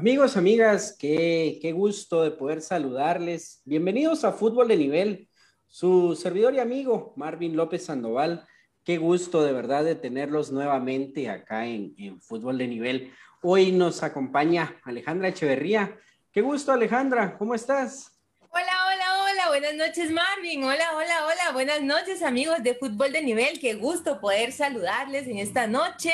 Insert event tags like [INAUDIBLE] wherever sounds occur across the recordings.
Amigos, amigas, qué, qué gusto de poder saludarles. Bienvenidos a Fútbol de Nivel. Su servidor y amigo Marvin López Sandoval. Qué gusto de verdad de tenerlos nuevamente acá en, en Fútbol de Nivel. Hoy nos acompaña Alejandra Echeverría. Qué gusto, Alejandra. ¿Cómo estás? Hola, hola, buenas noches Marvin, hola, hola, hola, buenas noches amigos de Fútbol de Nivel, qué gusto poder saludarles en esta noche.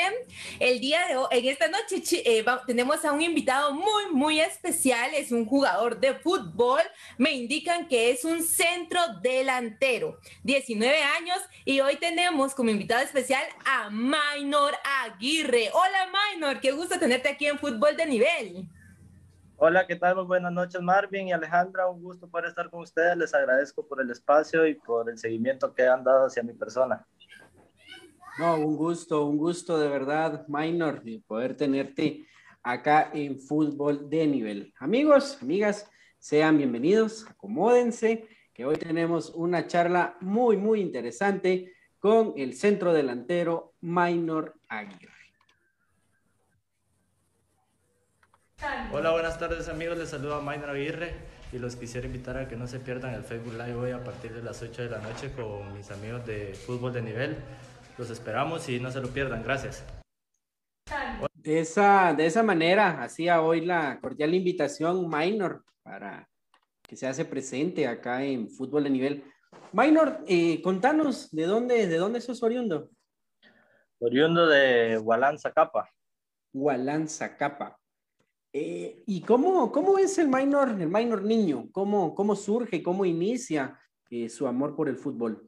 El día de hoy, en esta noche eh, tenemos a un invitado muy, muy especial, es un jugador de fútbol, me indican que es un centro delantero, 19 años. Y hoy tenemos como invitado especial a Maynor Aguirre. Hola Maynor, qué gusto tenerte aquí en Fútbol de Nivel. Hola, ¿qué tal? Muy buenas noches, Marvin y Alejandra. Un gusto poder estar con ustedes. Les agradezco por el espacio y por el seguimiento que han dado hacia mi persona. No, un gusto, un gusto de verdad, Minor, de poder tenerte acá en Fútbol de Nivel. Amigos, amigas, sean bienvenidos, acomódense, que hoy tenemos una charla muy, muy interesante con el centro delantero Minor Aguirre. Hola, buenas tardes amigos, les saluda Maynor Aguirre y los quisiera invitar a que no se pierdan el Facebook Live hoy a partir de las 8 de la noche con mis amigos de Fútbol de Nivel. Los esperamos y no se lo pierdan, gracias. De esa, de esa manera, hacía hoy la cordial invitación Minor para que se hace presente acá en Fútbol de Nivel. Minor, eh, contanos de dónde, de dónde sos oriundo. Oriundo de Hualán, Zacapa. Gualán Zacapa. Eh, ¿Y cómo, cómo es el minor, el minor niño? ¿Cómo, cómo surge, cómo inicia eh, su amor por el fútbol?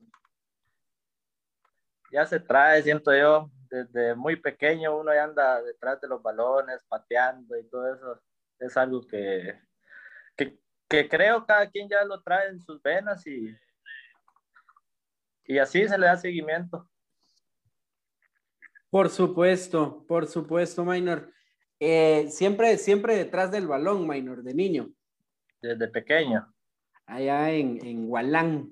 Ya se trae, siento yo, desde muy pequeño uno ya anda detrás de los balones, pateando y todo eso. Es algo que, que, que creo cada quien ya lo trae en sus venas y, y así se le da seguimiento. Por supuesto, por supuesto, minor. Eh, siempre, siempre detrás del balón, minor, de niño, Desde pequeño. allá en, en Gualán.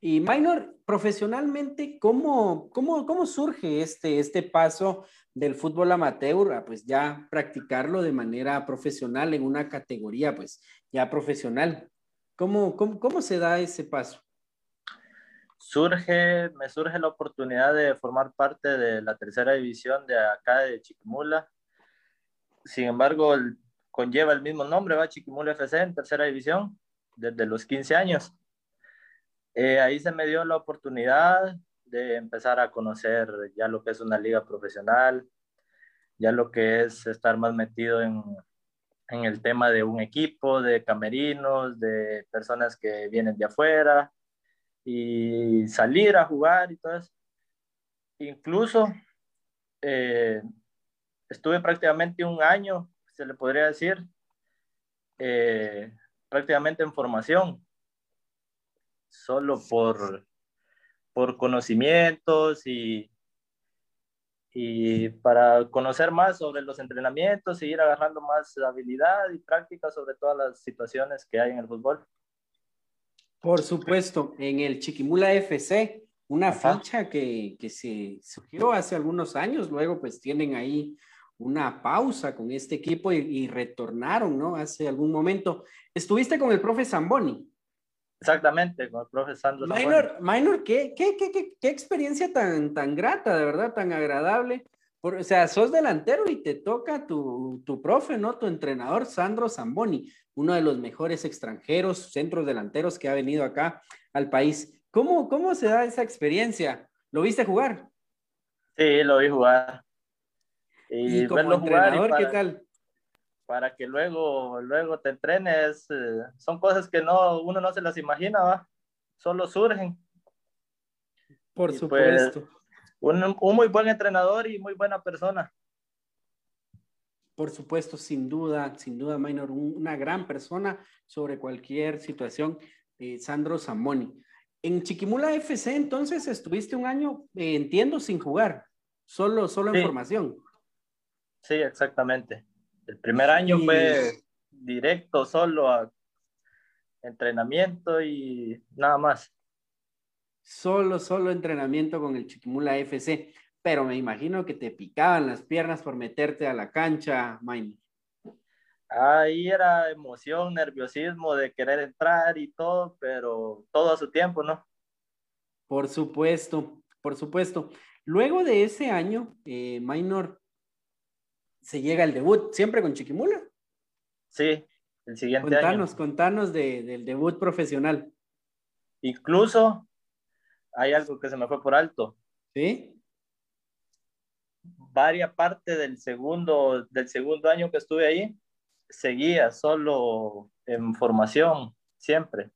Y minor, profesionalmente, ¿cómo, cómo, cómo surge este, este paso del fútbol amateur a pues ya practicarlo de manera profesional en una categoría pues ya profesional? ¿Cómo, cómo, cómo se da ese paso? surge, me surge la oportunidad de formar parte de la tercera división de acá de Chiquimula. Sin embargo, el- conlleva el mismo nombre, va Chiquimula FC en tercera división desde los 15 años. Eh, ahí se me dio la oportunidad de empezar a conocer ya lo que es una liga profesional, ya lo que es estar más metido en, en el tema de un equipo, de camerinos, de personas que vienen de afuera y salir a jugar y todo eso. Incluso eh, estuve prácticamente un año, se le podría decir, eh, prácticamente en formación, solo por, por conocimientos y, y para conocer más sobre los entrenamientos y ir agarrando más habilidad y práctica sobre todas las situaciones que hay en el fútbol. Por supuesto, en el Chiquimula FC, una Ajá. ficha que, que se surgió hace algunos años, luego pues tienen ahí una pausa con este equipo y, y retornaron, ¿no? Hace algún momento. Estuviste con el profe Zamboni. Exactamente, con el profe Sandro. Minor, Minor, ¿qué, qué, qué, qué, qué experiencia tan, tan grata, de verdad, tan agradable. Por- o sea, sos delantero y te toca tu, tu profe, ¿no? Tu entrenador, Sandro Zamboni, uno de los mejores extranjeros, centros delanteros que ha venido acá al país. ¿Cómo, cómo se da esa experiencia? ¿Lo viste jugar? Sí, lo vi jugar. Y, como entrenador, ¿qué tal? Para que luego, luego te entrenes, eh, son cosas que no, uno no se las imagina, ¿va? Solo surgen. Por pues, supuesto. un, un muy buen entrenador y muy buena persona. Por supuesto, sin duda, sin duda, Minor, una gran persona sobre cualquier situación, eh, Sandro Zamoni. En Chiquimula FC, entonces, estuviste un año, eh, entiendo, sin jugar, solo, solo en formación. Sí, exactamente. El primer año fue directo, solo a entrenamiento y nada más. Solo, solo entrenamiento con el Chiquimula FC pero me imagino que te picaban las piernas por meterte a la cancha, Maynard. Ahí era emoción, nerviosismo de querer entrar y todo, pero todo a su tiempo, ¿no? Por supuesto, por supuesto. Luego de ese año, eh, Minor, se llega el debut, siempre con Chiquimula. Sí, el siguiente contanos, año. Contanos del debut profesional. Incluso hay algo que se me fue por alto. ¿Sí? varias parte del segundo, del segundo año que estuve ahí, seguía solo en formación, siempre.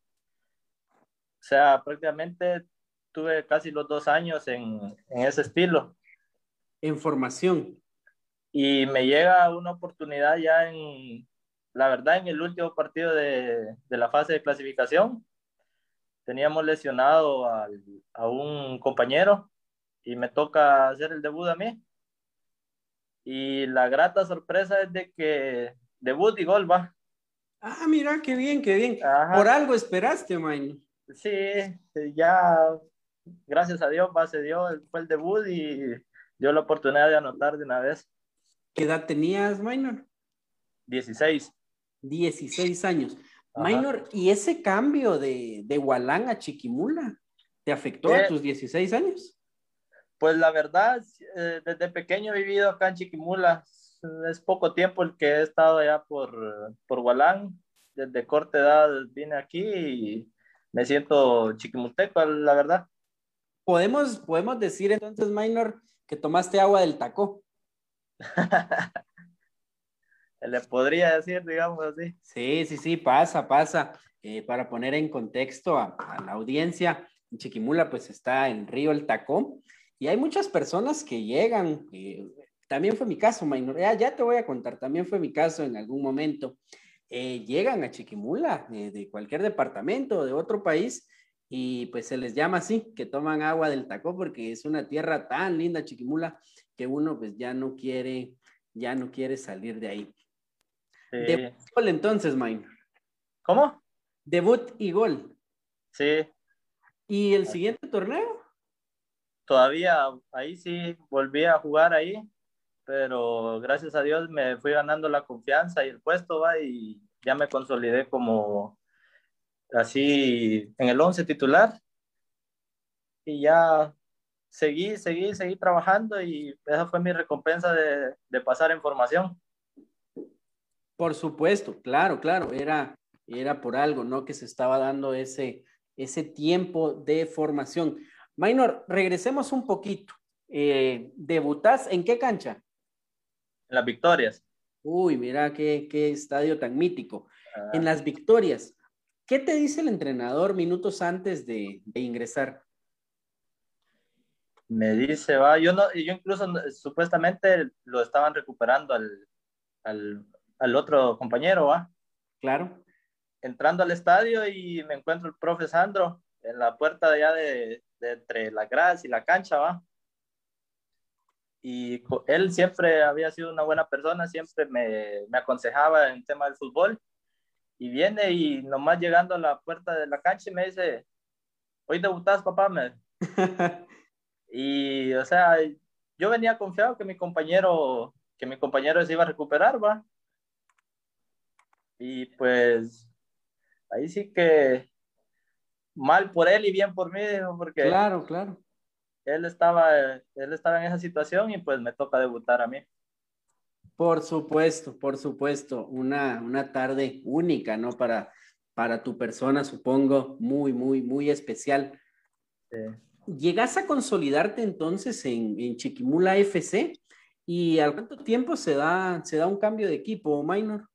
O sea, prácticamente tuve casi los dos años en, en ese estilo. En formación. Y me llega una oportunidad ya en, la verdad, en el último partido de, de la fase de clasificación. Teníamos lesionado al, a un compañero y me toca hacer el debut a mí. Y la grata sorpresa es de que debut y gol va. Ah, mira, qué bien, qué bien. Por algo esperaste, man. Sí, ya, gracias a Dios, va, se dio, fue el debut y dio la oportunidad de anotar de una vez. ¿Qué edad tenías, Minor? 16. 16 años. Minor, ¿y ese cambio de, de Hualán a Chiquimula te afectó a eh, tus 16 años? Pues la verdad, eh, desde pequeño he vivido acá en Chiquimula. Es poco tiempo el que he estado allá por, por Gualán. Desde corta edad vine aquí y me siento chiquimulteco, la verdad. Podemos, podemos decir entonces, Minor, que tomaste agua del taco. [LAUGHS] Le podría decir, digamos así. Sí, sí, sí, pasa, pasa. Eh, para poner en contexto a, la audiencia, en Chiquimula pues está el río El Tacó y hay muchas personas que llegan, eh, también fue mi caso, Maynor, ya, te voy a contar, también fue mi caso en algún momento. Eh, llegan a Chiquimula de cualquier departamento de otro país y pues se les llama así, que toman agua del Tacó porque es una tierra tan linda Chiquimula que uno pues ya no quiere, ya no quiere salir de ahí. Debut y gol entonces, Maynor. ¿Cómo? Debut y gol. Sí. ¿Y el siguiente torneo? todavía ahí sí volví a jugar ahí, pero gracias a Dios me fui ganando la confianza y el puesto, va, y ya me consolidé como así en el 11 titular. Y ya seguí, seguí, seguí trabajando y esa fue mi recompensa de, de pasar en formación. Por supuesto, claro, claro, era, era por algo, ¿no? Que se estaba dando ese, ese tiempo de formación. Minor, regresemos un poquito. Eh, ¿Debutas en qué cancha? En las victorias. Uy, mira qué, estadio tan mítico. Ah. En las victorias, ¿qué te dice el entrenador minutos antes de, ingresar? Me dice, va, yo no, yo incluso supuestamente lo estaban recuperando al, al otro compañero, va. Claro. Entrando al estadio y me encuentro el profe Sandro en la puerta de allá de, entre la grada y la cancha, ¿va? Y él siempre había sido una buena persona, siempre me, me aconsejaba en tema del fútbol. Y viene y nomás llegando a la puerta de la cancha y me dice, hoy debutas, papá. Me... [LAUGHS] y, o sea, yo venía confiado que mi compañero, que mi compañero se iba a recuperar, va. Y pues ahí sí que mal por él y bien por mí, porque claro, claro. Él estaba, él estaba en esa situación y pues me toca debutar a mí. Por supuesto, por supuesto, una, una tarde única, ¿no? Para, para tu persona, supongo, muy, muy, muy especial. ¿Llegas a consolidarte entonces en, Chiquimula FC? ¿Y al cuánto tiempo se da, se da un cambio de equipo, Minor?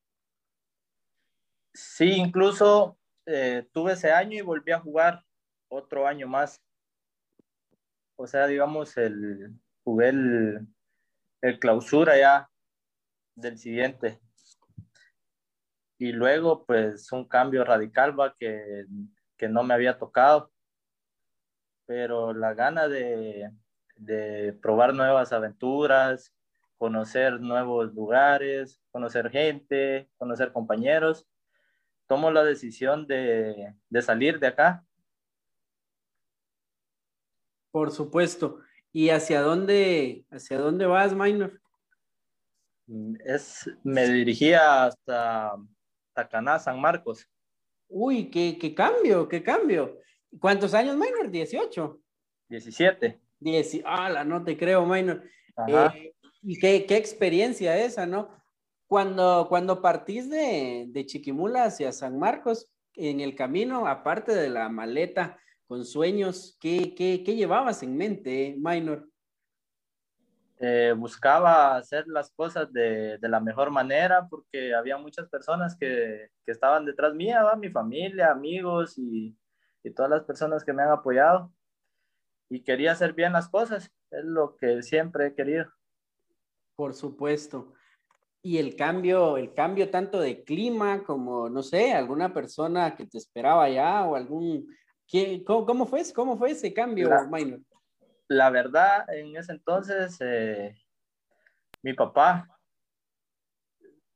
Sí, incluso eh, tuve ese año y volví a jugar otro año más. O sea, digamos, el, jugué el, el clausura ya del siguiente. Y luego, pues, un cambio radical, va, que, que no me había tocado. Pero la gana de, de probar nuevas aventuras, conocer nuevos lugares, conocer gente, conocer compañeros, tomo la decisión de, de salir de acá. Por supuesto. ¿Y hacia dónde, hacia dónde vas, Minor? Es, me dirigía hasta Tacaná, San Marcos. Uy, qué, qué cambio, qué cambio. ¿Cuántos años, Minor? 18. 17. Diez, ah, no te creo, Minor. Eh, y qué, qué, experiencia esa, ¿no? Cuando, cuando partís de, de Chiquimula hacia San Marcos, en el camino, aparte de la maleta con sueños, ¿qué, qué, qué llevabas en mente, Minor? Eh, buscaba hacer las cosas de, de, la mejor manera porque había muchas personas que, que estaban detrás mía, ¿va? mi familia, amigos y, y, todas las personas que me han apoyado. Y quería hacer bien las cosas, es lo que siempre he querido. Por supuesto. Y el cambio, el cambio tanto de clima como, no sé, alguna persona que te esperaba allá o algún... ¿Cómo, cómo fue, cómo fue ese cambio, la, Minor? la verdad, en ese entonces, eh, mi papá,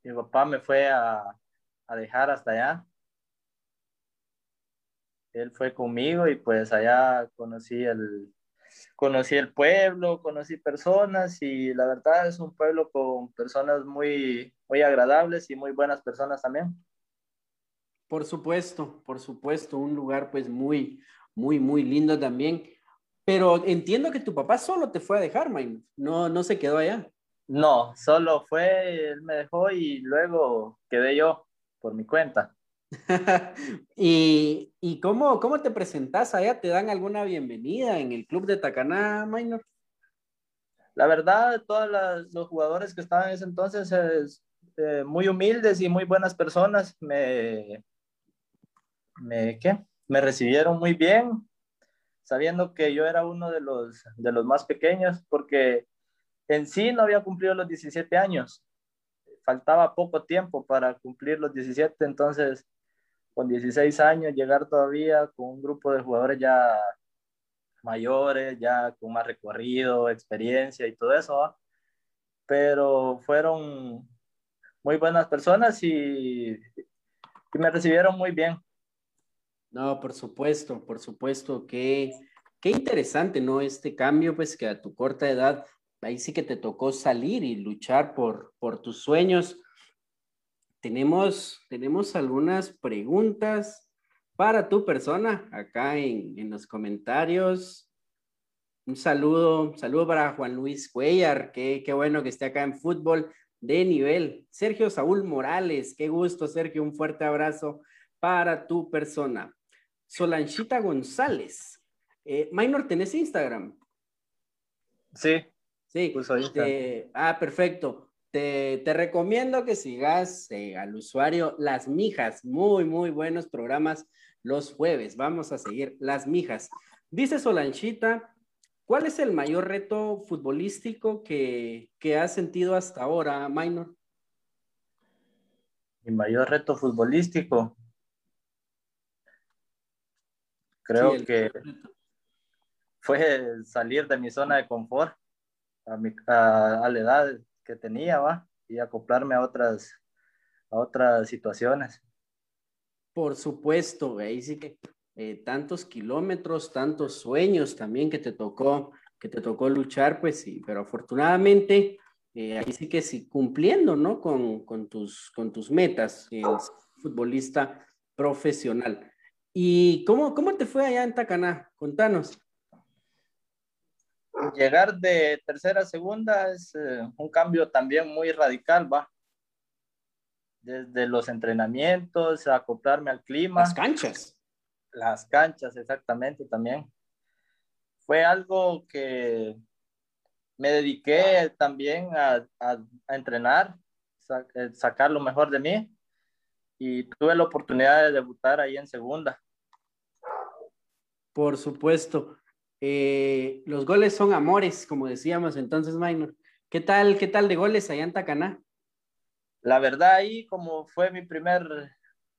mi papá me fue a, a, dejar hasta allá. Él fue conmigo y pues allá conocí el, conocí el pueblo, conocí personas y la verdad es un pueblo con personas muy, muy agradables y muy buenas personas también. Por supuesto, por supuesto, un lugar pues muy, muy, muy lindo también. Pero entiendo que tu papá solo te fue a dejar, Maynard. No, no se quedó allá. No, solo fue, él me dejó y luego quedé yo por mi cuenta. [LAUGHS] ¿Y, y cómo, cómo te presentas allá? ¿Te dan alguna bienvenida en el club de Tacaná, Minor? La verdad, todos los jugadores que estaban en ese entonces, es, eh, muy humildes y muy buenas personas, me, me, ¿qué? me recibieron muy bien, sabiendo que yo era uno de los, de los más pequeños, porque en sí no había cumplido los 17 años. Faltaba poco tiempo para cumplir los 17, entonces con 16 años llegar todavía con un grupo de jugadores ya mayores, ya con más recorrido, experiencia y todo eso, pero fueron muy buenas personas y, me recibieron muy bien. No, por supuesto, por supuesto, que qué interesante, ¿no? Este cambio, pues que a tu corta edad, ahí sí que te tocó salir y luchar por, por tus sueños. Tenemos, tenemos algunas preguntas para tu persona acá en, en los comentarios. Un saludo, un saludo para Juan Luis Cuellar, qué, qué bueno que esté acá en fútbol de nivel. Sergio Saúl Morales, qué gusto, Sergio, un fuerte abrazo para tu persona. Solanchita González. Eh, Minor, ¿tenés Instagram? Sí. Sí. Te, ah, perfecto. Te, te, recomiendo que sigas eh, al usuario Las Mijas. Muy, muy buenos programas los jueves. Vamos a seguir Las Mijas. Dice Solanchita, ¿cuál es el mayor reto futbolístico que, que has sentido hasta ahora, Minor? Mi mayor reto futbolístico. Creo sí, que fue salir de mi zona de confort a, mi, a, a, la edad que tenía, ¿va? Y acoplarme a otras, a otras situaciones. Por supuesto, ahí sí que eh, tantos kilómetros, tantos sueños también que te tocó, que te tocó luchar, pues sí, pero afortunadamente eh, ahí sí que sí, cumpliendo, ¿no? Con, con, tus, con tus metas, eh, futbolista profesional. ¿Y cómo, cómo te fue allá en Tacaná? Contanos. Llegar de tercera a segunda es eh, un cambio también muy radical, va. Desde los entrenamientos, acoplarme al clima. Las canchas. Las canchas, exactamente, también. Fue algo que, me dediqué también a, entrenar, eh, sacar lo mejor de mí y tuve la oportunidad de debutar ahí en segunda. Por supuesto. Eh, los goles son amores, como decíamos entonces, Minor. ¿Qué tal, qué tal de goles allá en Tacaná? La verdad ahí, como fue mi primer,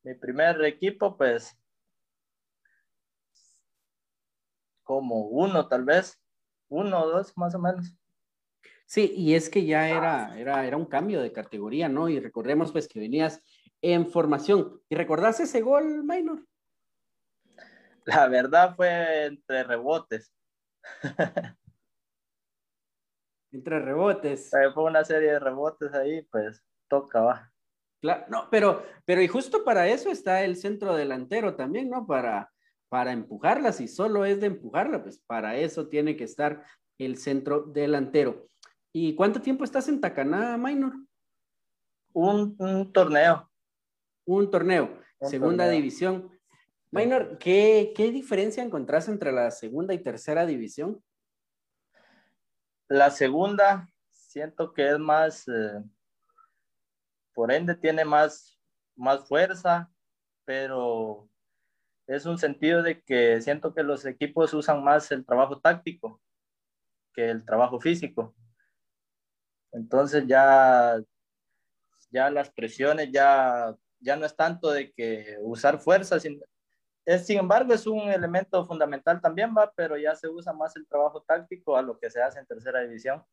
mi primer equipo, pues como uno tal vez, uno o dos más o menos. Sí, y es que ya era, era, era un cambio de categoría, ¿no? Y recordemos pues que venías en formación. ¿Y recordás ese gol, Minor? La verdad fue entre rebotes. [LAUGHS] entre rebotes. Fue una serie de rebotes ahí, pues toca, va. Claro, no, pero, pero y justo para eso está el centro delantero también, ¿no? Para, para empujarla, si solo es de empujarla, pues para eso tiene que estar el centro delantero. ¿Y cuánto tiempo estás en Tacaná, Minor? Un, torneo. Un torneo, segunda división. Minor, ¿qué, diferencia encontrás entre la segunda y tercera división? La segunda, siento que es más, eh, por ende tiene más, más fuerza, pero es un sentido de que siento que los equipos usan más el trabajo táctico que el trabajo físico. Entonces ya, ya las presiones ya, ya no es tanto de que usar fuerza, sin, es, sin embargo es un elemento fundamental también, va, pero ya se usa más el trabajo táctico a lo que se hace en tercera división.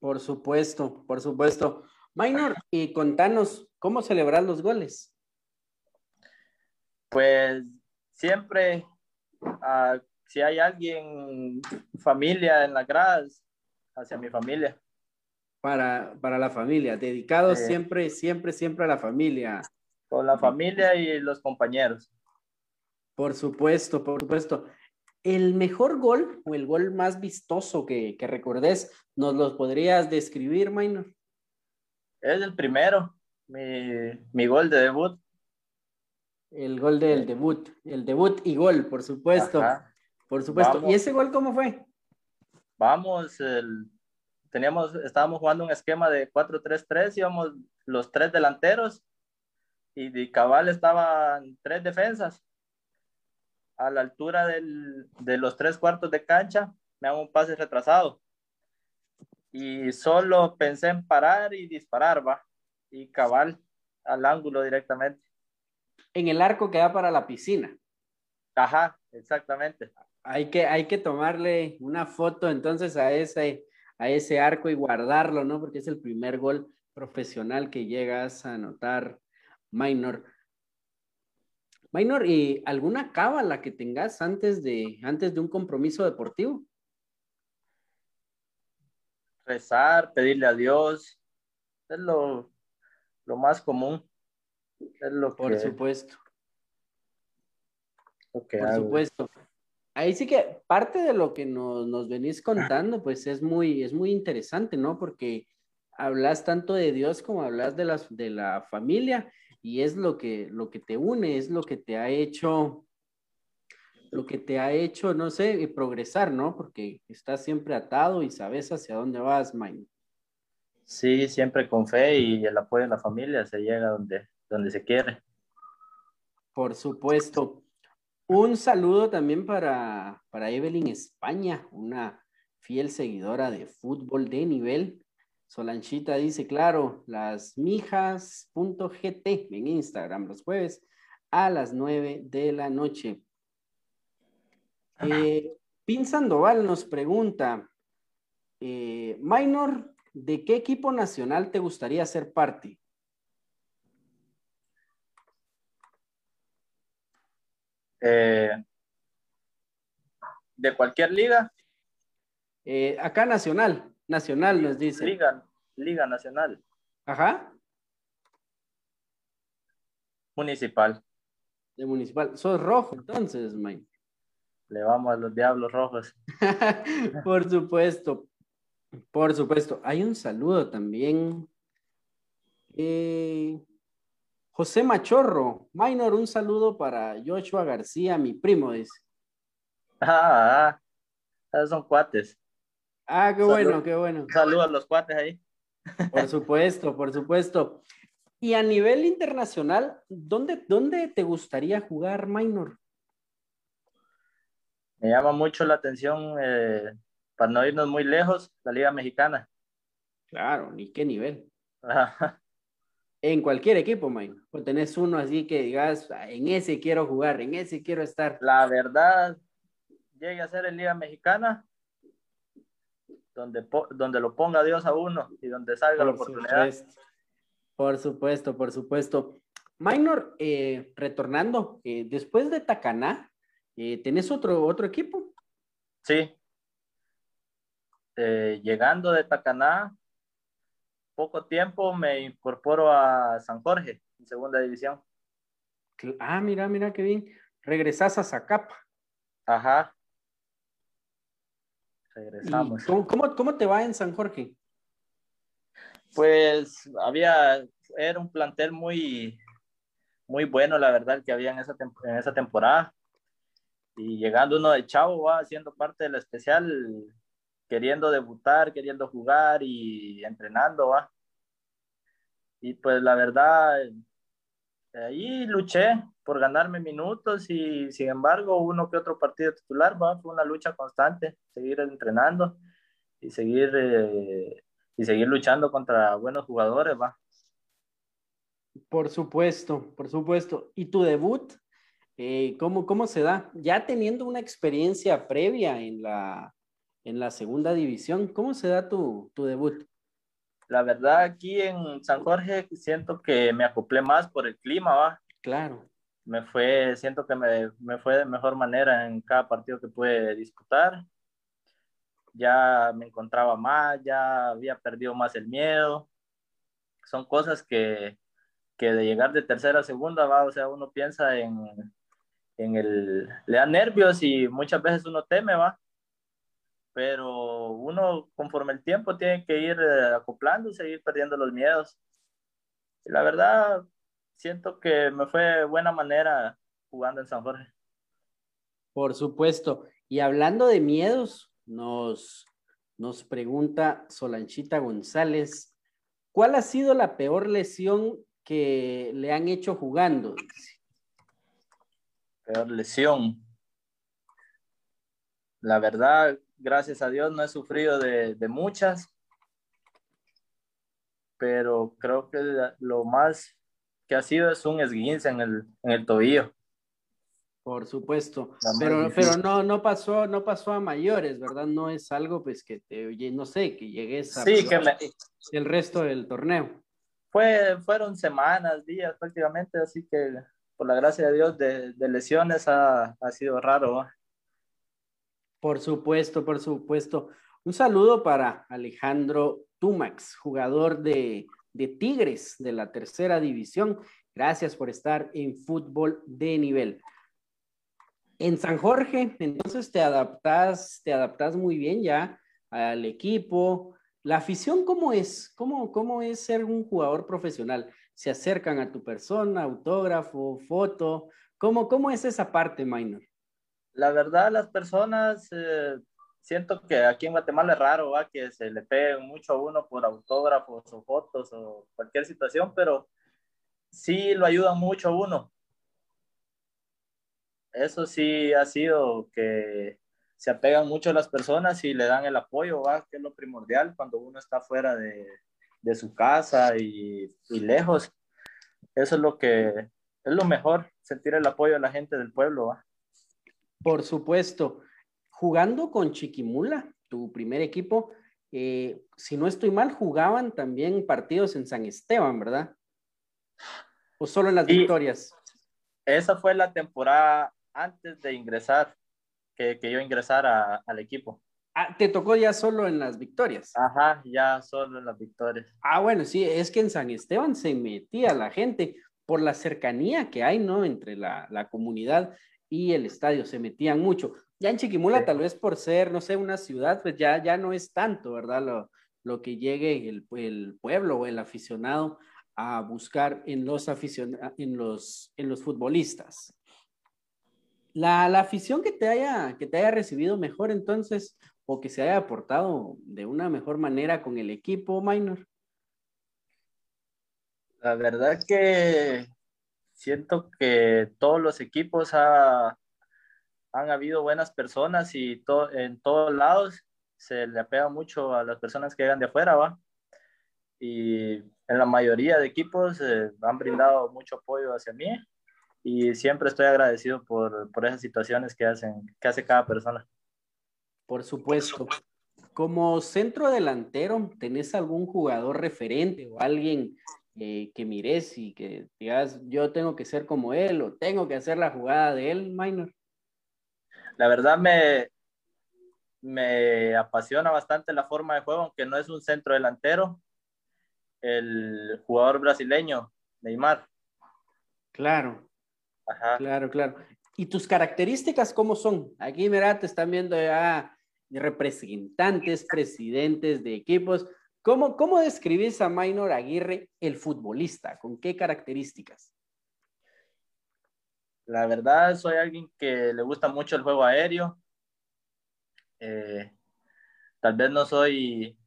Por supuesto, por supuesto. Minor, y contanos, ¿cómo celebrar los goles? Pues siempre, uh, si hay alguien, familia en la gradas, hacia mi familia. Para, para la familia, dedicado siempre, siempre, siempre a la familia. Con la familia y los compañeros. Por supuesto, por supuesto. El mejor gol o el gol más vistoso que, que recordes, ¿nos los podrías describir, Minor? Es el primero, mi, mi gol de debut. El gol del debut, el debut y gol, por supuesto. Por supuesto. ¿Y ese gol cómo fue? Vamos, teníamos, estábamos jugando un esquema de 4-3-3, íbamos los tres delanteros y de cabal estaban tres defensas. A la altura de los tres cuartos de cancha, me hago un pase retrasado. Y solo pensé en parar y disparar, va. Y cabal al ángulo directamente en el arco que da para la piscina. Ajá, exactamente. Hay que, hay que tomarle una foto entonces a ese, a ese arco y guardarlo, ¿no? Porque es el primer gol profesional que llegas a anotar, Minor. Minor, ¿y alguna cábala que tengas antes de, antes de un compromiso deportivo? Rezar, pedirle a Dios, es lo, lo más común. Por supuesto. Por supuesto. Ahí sí que parte de lo que nos, venís contando, pues es muy, es muy interesante, ¿no? Porque hablas tanto de Dios como hablas de, las, de la familia y es lo que, lo que te une, es lo que te ha hecho, lo que te ha hecho, no sé, progresar, ¿no? Porque estás siempre atado y sabes hacia dónde vas, Mike. Sí, siempre con fe y el apoyo de la familia se llega donde, donde se quiere. Por supuesto. Un saludo también para, para Evelyn España, una fiel seguidora de fútbol de nivel. Solanchita dice, claro, las mijas.gt en Instagram los jueves a las 9 de la noche. Eh, Pin Sandoval nos pregunta, eh, Minor, ¿de qué equipo nacional te gustaría ser parte? Eh, ¿De cualquier liga? Eh, acá nacional, nacional nos dice. Liga, liga nacional. Ajá. Municipal. De municipal. Sos rojo entonces, Mike. Le vamos a los diablos rojos. [LAUGHS] Por supuesto. Por supuesto. Hay un saludo también. Eh, José Machorro, Minor, un saludo para Joshua García, mi primo, dice. Ah, ah, son cuates. Ah, qué bueno, qué bueno. Saludos a los cuates ahí. Por supuesto, por supuesto. Y a nivel internacional, ¿dónde, dónde te gustaría jugar minor? Me llama mucho la atención, eh, para no irnos muy lejos, la Liga Mexicana. Claro, ni qué nivel. en cualquier equipo, minor. O tenés uno así que digas, ah, en ese quiero jugar, en ese quiero estar. La verdad, llegue a ser en Liga Mexicana, donde, donde lo ponga Dios a uno y donde salga la oportunidad. Por supuesto, por supuesto. Minor, eh, retornando, eh, después de Tacaná, eh, ¿tenés otro, otro equipo? Sí. llegando de Tacaná, poco tiempo me incorporo a San Jorge, en segunda división. Ah, mira, mira qué bien. Regresás a Zacapa. Ajá. Regresamos. Cómo, cómo, te va en San Jorge? Pues había, era un plantel muy, muy bueno, la verdad, que había en esa, en esa temporada. Y llegando uno de chavo, va haciendo parte del especial, queriendo debutar, queriendo jugar y entrenando, va. Y pues la verdad, ahí luché por ganarme minutos y sin embargo uno que otro partido titular, va, fue una lucha constante, seguir entrenando y seguir eh, y seguir luchando contra buenos jugadores, va. Por supuesto, por supuesto. ¿Y tu debut? Eh, ¿cómo, ¿Cómo se da? Ya teniendo una experiencia previa en la, en la segunda división, ¿cómo se da tu, tu debut? La verdad, aquí en San Jorge siento que me acoplé más por el clima, va. Claro. Me fue, siento que me, me fue de mejor manera en cada partido que pude disputar ya me encontraba más, ya había perdido más el miedo. Son cosas que, que de llegar de tercera a segunda, va, o sea, uno piensa en, en el, le da nervios y muchas veces uno teme, va, pero uno conforme el tiempo tiene que ir eh, acoplándose, ir perdiendo los miedos. La verdad, siento que me fue buena manera jugando en San Jorge. Por supuesto. Y hablando de miedos, nos, nos pregunta Solanchita González, ¿cuál ha sido la peor lesión que le han hecho jugando? Peor lesión. La verdad, gracias a Dios no he sufrido de, muchas, pero creo que lo más que ha sido es un esguince en el, en el tobillo. Por supuesto, pero, pero no, no pasó, no pasó a mayores, ¿verdad? No es algo pues que te, no sé, que llegues a sí, que el resto del torneo. Fue, fueron semanas, días prácticamente, así que por la gracia de Dios de, lesiones ha, sido raro. Por supuesto, por supuesto. Un saludo para Alejandro Tumax, jugador de, de Tigres de la tercera división. Gracias por estar en fútbol de nivel. En San Jorge, entonces te adaptas, te adaptas muy bien ya al equipo. La afición, ¿cómo es? ¿Cómo, cómo es ser un jugador profesional? ¿Se acercan a tu persona, autógrafo, foto? ¿Cómo, cómo es esa parte, Minor? La verdad, las personas, eh, siento que aquí en Guatemala es raro ¿va? que se le peguen mucho a uno por autógrafos o fotos o cualquier situación, pero sí lo ayuda mucho uno eso sí ha sido que se apegan mucho a las personas y le dan el apoyo, ¿va? que es lo primordial cuando uno está fuera de, de su casa y, y, lejos. Eso es lo que es lo mejor, sentir el apoyo de la gente del pueblo. ¿va? Por supuesto. Jugando con Chiquimula, tu primer equipo, eh, si no estoy mal, jugaban también partidos en San Esteban, ¿verdad? ¿O solo en las victorias? Esa fue la temporada antes de ingresar, que, que yo ingresara al equipo. Ah, te tocó ya solo en las victorias. Ajá, ya solo en las victorias. Ah, bueno, sí, es que en San Esteban se metía la gente por la cercanía que hay, ¿no? Entre la, la comunidad y el estadio, se metían mucho. Ya en Chiquimula, tal vez por ser, no sé, una ciudad, pues ya, ya no es tanto, ¿verdad? Lo, lo que llegue el, el, pueblo o el aficionado a buscar en los, aficion en los, en los futbolistas. La, afición que te, haya, que te haya recibido mejor entonces, o que se haya aportado de una mejor manera con el equipo, Minor? La verdad que siento que todos los equipos han habido buenas personas y en todos lados se le apega mucho a las personas que llegan de afuera, ¿va? Y en la mayoría de equipos eh, han brindado mucho apoyo hacia mí y siempre estoy agradecido por, por esas situaciones que, hacen, que hace cada persona. Por supuesto. Como centro delantero, ¿tenés algún jugador referente o alguien eh, que mires y que digas, yo tengo que ser como él o tengo que hacer la jugada de él, Minor? La verdad me, me apasiona bastante la forma de juego, aunque no es un centro delantero, el jugador brasileño, Neymar. Claro. Ajá. Claro, claro. ¿Y tus características cómo son? Aquí, mira, te están viendo ya representantes, presidentes de equipos. ¿Cómo, cómo describís a Minor Aguirre, el futbolista? ¿Con qué características? La verdad, soy alguien que le gusta mucho el juego aéreo. Eh, tal vez no soy,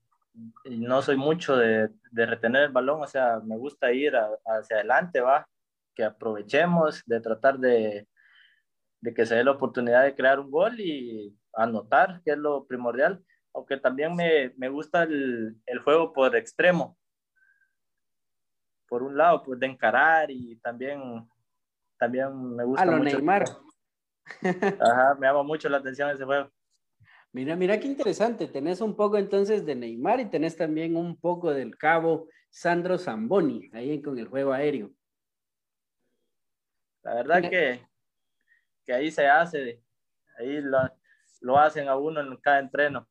no soy mucho de, retener el balón, o sea, me gusta ir hacia adelante, va, que aprovechemos de tratar de, de que se dé la oportunidad de crear un gol y anotar, que es lo primordial aunque también me, me gusta el, el, juego por extremo. Por un lado, pues de encarar y también, también me gusta. A lo Neymar. [LAUGHS] Ajá, me llama mucho la atención ese juego. Mira, mira qué interesante. Tenés un poco entonces de Neymar y tenés también un poco del cabo Sandro Zamboni, ahí con el juego aéreo. La verdad que, que ahí se hace, ahí lo, lo hacen a uno en cada entreno.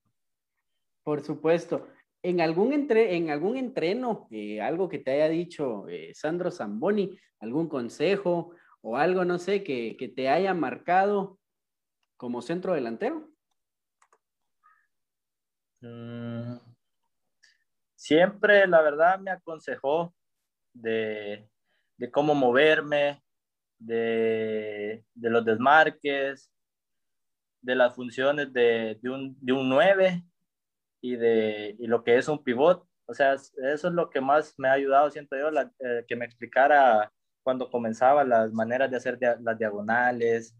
Por supuesto. En algún, entre, en algún entreno, eh, algo que te haya dicho eh, Sandro Zamboni, algún consejo o algo, no sé, que, te haya marcado como centro delantero? Mm, siempre, la verdad, me aconsejó de, cómo moverme, de, los desmarques, de las funciones de, un, de un 9 y de y lo que es un pivot. O sea, eso es lo que más me ha ayudado, siento yo, eh, que me explicara cuando comenzaba las maneras de hacer las diagonales,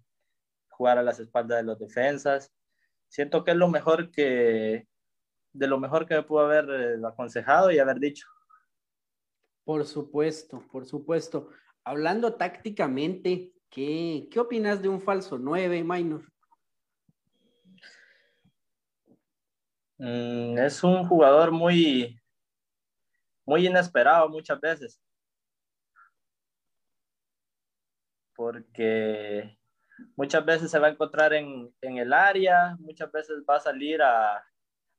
jugar a las espaldas de los defensas. Siento que es lo mejor que, de lo mejor que me pudo haber eh, aconsejado y haber dicho. Por supuesto, por supuesto. Hablando tácticamente, ¿qué, qué opinas de un falso 9, Minor? Mm, es un jugador muy, muy inesperado muchas veces. Porque muchas veces se va a encontrar en, el área, muchas veces va a salir a,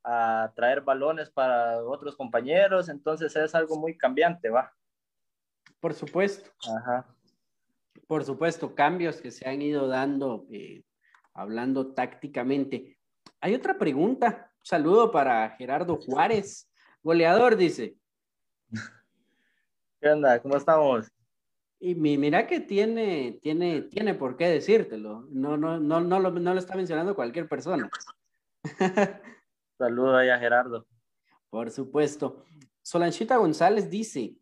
a, traer balones para otros compañeros, entonces es algo muy cambiante, va. Por supuesto. Ajá. Por supuesto, cambios que se han ido dando, eh, hablando tácticamente. Hay otra pregunta saludo para Gerardo Juárez, goleador, dice. ¿Qué onda? ¿Cómo estamos? Y mira que tiene, tiene, tiene por qué decírtelo. No, no, no, no, lo, no lo está mencionando cualquier persona. [LAUGHS] Saludo ahí a Gerardo. Por supuesto. Solanchita González dice,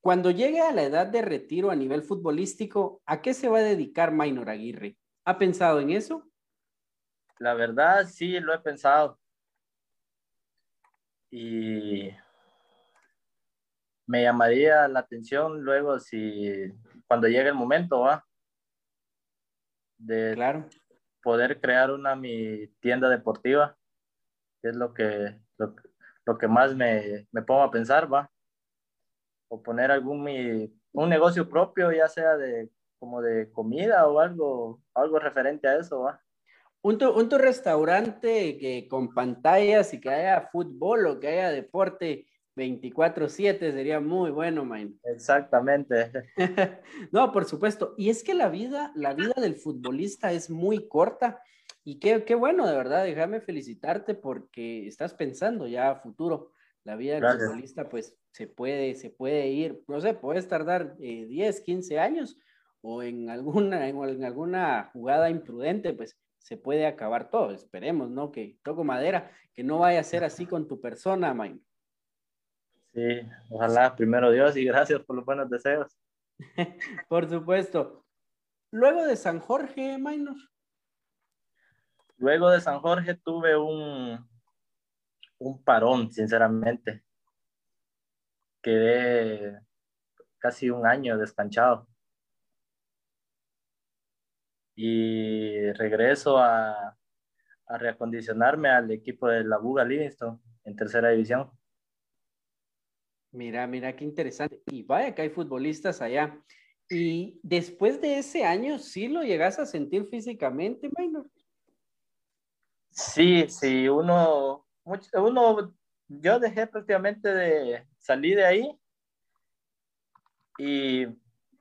cuando llegue a la edad de retiro a nivel futbolístico, ¿a qué se va a dedicar Maynor Aguirre? ¿Ha pensado en eso? La verdad, sí, lo he pensado y me llamaría la atención luego si cuando llegue el momento ¿va? de claro. poder crear una mi tienda deportiva que es lo que lo, que más me, me, pongo a pensar va o poner algún mi, un negocio propio ya sea de como de comida o algo algo referente a eso va un tu, restaurante que con pantallas y que haya fútbol o que haya deporte 24/7 sería muy bueno, man. [LAUGHS] Exactamente. no, por supuesto. Y es que la vida, la vida del futbolista es muy corta y qué, qué bueno, de verdad, déjame felicitarte porque estás pensando ya a futuro. La vida del futbolista, pues, se puede, se puede ir, no sé, puedes tardar 10, eh, 15 años o en alguna, en alguna jugada imprudente, pues se puede acabar todo. Esperemos, ¿no? Que toco madera, que no vaya a ser así con tu persona, Maynor. Sí, ojalá, primero Dios, y gracias por los buenos deseos. [LAUGHS] por supuesto. Luego de San Jorge, Maynor. Luego de San Jorge tuve un, un parón, sinceramente. Quedé casi un año descanchado y regreso a, a reacondicionarme al equipo de la Buga Livingston en tercera división. Mira, mira qué interesante. Y vaya que hay futbolistas allá. Y después de ese año, ¿sí lo llegas a sentir físicamente, Maynor? Sí, sí, uno, uno, yo dejé prácticamente de salir de ahí y,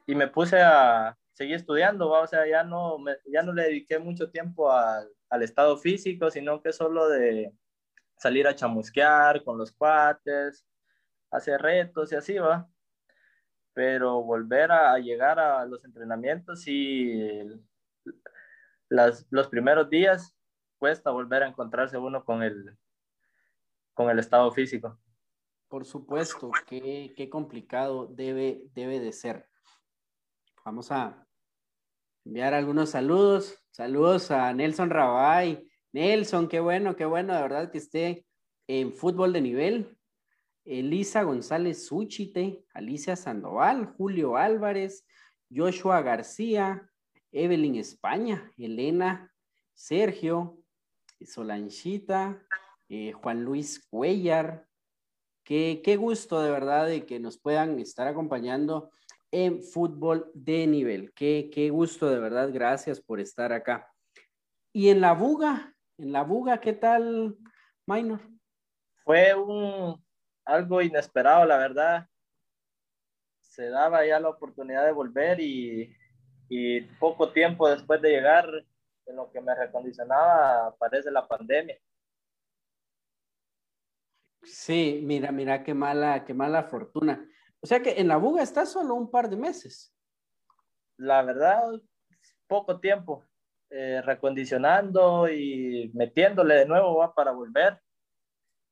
y me puse a, seguí estudiando, o sea, ya no, ya no le dediqué mucho tiempo al, al estado físico, sino que solo de salir a chamusquear con los cuates, hacer retos y así va. Pero volver a, llegar a los entrenamientos y las, los primeros días cuesta volver a encontrarse uno con el, con el estado físico. Por supuesto, qué, qué complicado debe, debe de ser. Vamos a enviar algunos saludos. Saludos a Nelson Rabay. Nelson, qué bueno, qué bueno, de verdad que esté en fútbol de nivel. Elisa González Suchite, Alicia Sandoval, Julio Álvarez, Joshua García, Evelyn España, Elena, Sergio, Solanchita, eh, Juan Luis Cuellar. Qué, qué gusto de verdad de que nos puedan estar acompañando en fútbol de nivel. Qué, qué gusto, de verdad, gracias por estar acá. Y en la Buga, en la Buga, ¿qué tal, Minor? Fue un algo inesperado, la verdad. Se daba ya la oportunidad de volver y, y poco tiempo después de llegar, en lo que me recondicionaba, aparece la pandemia. Sí, mira, mira qué mala, qué mala fortuna. O sea que en la buga está solo un par de meses. La verdad, poco tiempo. Eh, recondicionando y metiéndole de nuevo va para volver.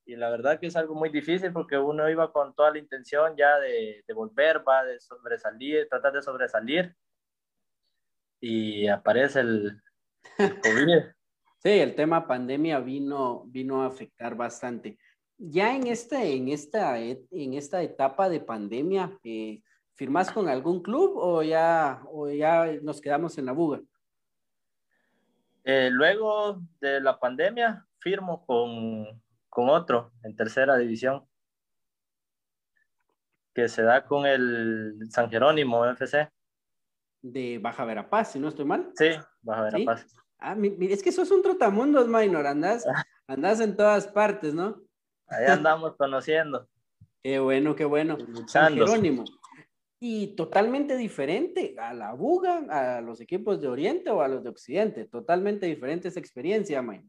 Y la verdad que es algo muy difícil porque uno iba con toda la intención ya de, volver, va de sobresalir, tratar de sobresalir. Y aparece el, [LAUGHS] COVID. sí, el tema pandemia vino, vino a afectar bastante ya en, este, en, esta, en esta etapa de pandemia, eh, ¿firmas con algún club o ya, o ya nos quedamos en la buga? Eh, luego de la pandemia, firmo con, con otro en tercera división, que se da con el San Jerónimo FC. De Baja Verapaz, si no estoy mal. Sí, Baja Verapaz. Ah, es que sos un trotamundos, Minor, andas, [LAUGHS] andas en todas partes, ¿no? Ahí andamos conociendo. [LAUGHS] Qué bueno, qué bueno. San Jerónimo. Y totalmente diferente a la Buga, a los equipos de Oriente o a los de Occidente. Totalmente diferente esa experiencia, May.